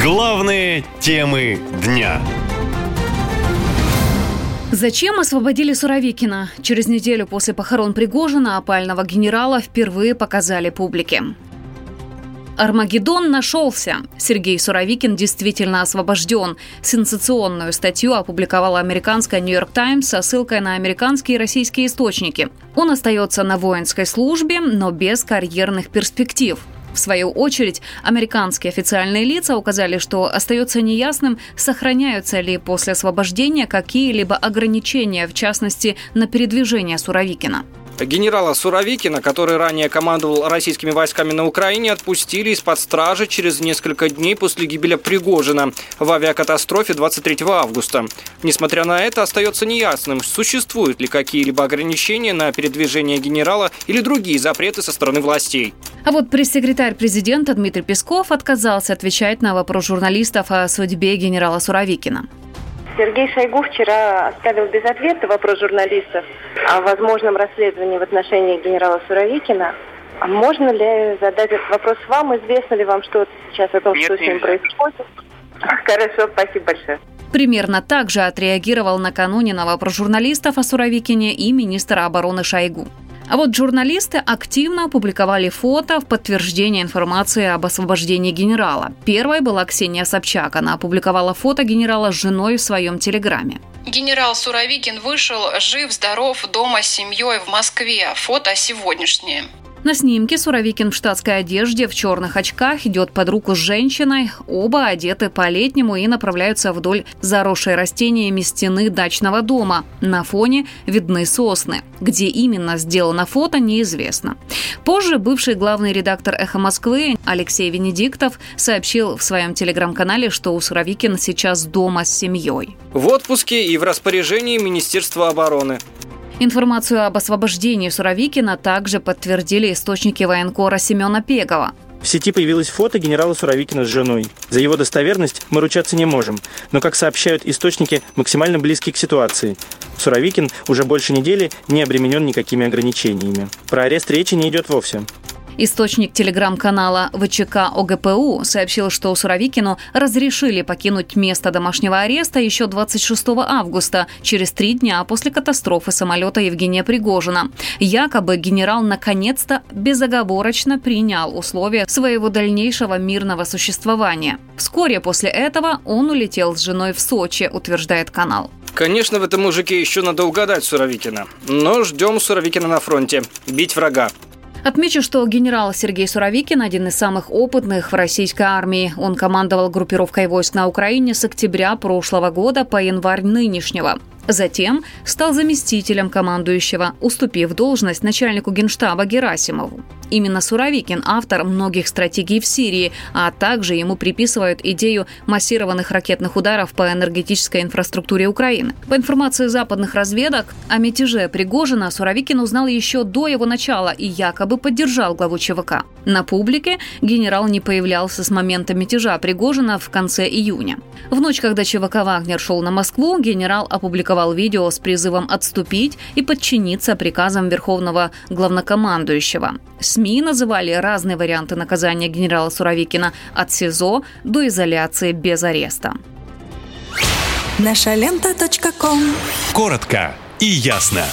Главные темы дня. Зачем освободили Суровикина? Через неделю после похорон Пригожина опального генерала впервые показали публике. Армагеддон нашелся. Сергей Суровикин действительно освобожден. Сенсационную статью опубликовала американская «Нью-Йорк Таймс» со ссылкой на американские и российские источники. Он остается на воинской службе, но без карьерных перспектив. В свою очередь, американские официальные лица указали, что остается неясным, сохраняются ли после освобождения какие-либо ограничения, в частности, на передвижение Суровикина. Генерала Суровикина, который ранее командовал российскими войсками на Украине, отпустили из-под стражи через несколько дней после гибели Пригожина в авиакатастрофе 23 августа. Несмотря на это, остается неясным, существуют ли какие-либо ограничения на передвижение генерала или другие запреты со стороны властей. А вот пресс-секретарь президента Дмитрий Песков отказался отвечать на вопрос журналистов о судьбе генерала Суровикина. Сергей Шойгу вчера оставил без ответа вопрос журналистов о возможном расследовании в отношении генерала Суровикина. А можно ли задать этот вопрос вам? Известно ли вам что сейчас о том, Нет, что с ним происходит? Хорошо, спасибо большое. Примерно так же отреагировал накануне на вопрос журналистов о Суровикине и министра обороны Шойгу. А вот журналисты активно опубликовали фото в подтверждение информации об освобождении генерала. Первой была Ксения Собчак. Она опубликовала фото генерала с женой в своем телеграме. Генерал Суровикин вышел жив-здоров дома с семьей в Москве. Фото сегодняшнее. На снимке Суровикин в штатской одежде, в черных очках, идет под руку с женщиной. Оба одеты по-летнему и направляются вдоль заросшей растениями стены дачного дома. На фоне видны сосны. Где именно сделано фото, неизвестно. Позже бывший главный редактор «Эхо Москвы» Алексей Венедиктов сообщил в своем телеграм-канале, что у Суровикин сейчас дома с семьей. В отпуске и в распоряжении Министерства обороны. Информацию об освобождении Суровикина также подтвердили источники военкора Семена Пегова. В сети появилось фото генерала Суровикина с женой. За его достоверность мы ручаться не можем, но, как сообщают источники, максимально близкие к ситуации. Суровикин уже больше недели не обременен никакими ограничениями. Про арест речи не идет вовсе. Источник телеграм-канала ВЧК ОГПУ сообщил, что Суровикину разрешили покинуть место домашнего ареста еще 26 августа, через три дня после катастрофы самолета Евгения Пригожина. Якобы генерал наконец-то безоговорочно принял условия своего дальнейшего мирного существования. Вскоре после этого он улетел с женой в Сочи, утверждает канал. Конечно, в этом мужике еще надо угадать Суровикина. Но ждем Суровикина на фронте. Бить врага. Отмечу, что генерал Сергей Суровикин – один из самых опытных в российской армии. Он командовал группировкой войск на Украине с октября прошлого года по январь нынешнего. Затем стал заместителем командующего, уступив должность начальнику генштаба Герасимову. Именно Суровикин – автор многих стратегий в Сирии, а также ему приписывают идею массированных ракетных ударов по энергетической инфраструктуре Украины. По информации западных разведок, о мятеже Пригожина Суровикин узнал еще до его начала и якобы поддержал главу ЧВК. На публике генерал не появлялся с момента мятежа Пригожина в конце июня. В ночь, когда ЧВК «Вагнер» шел на Москву, генерал опубликовал видео с призывом отступить и подчиниться приказам верховного главнокомандующего. СМИ называли разные варианты наказания генерала Суровикина от СИЗО до изоляции без ареста. Наша лента. Коротко и ясно.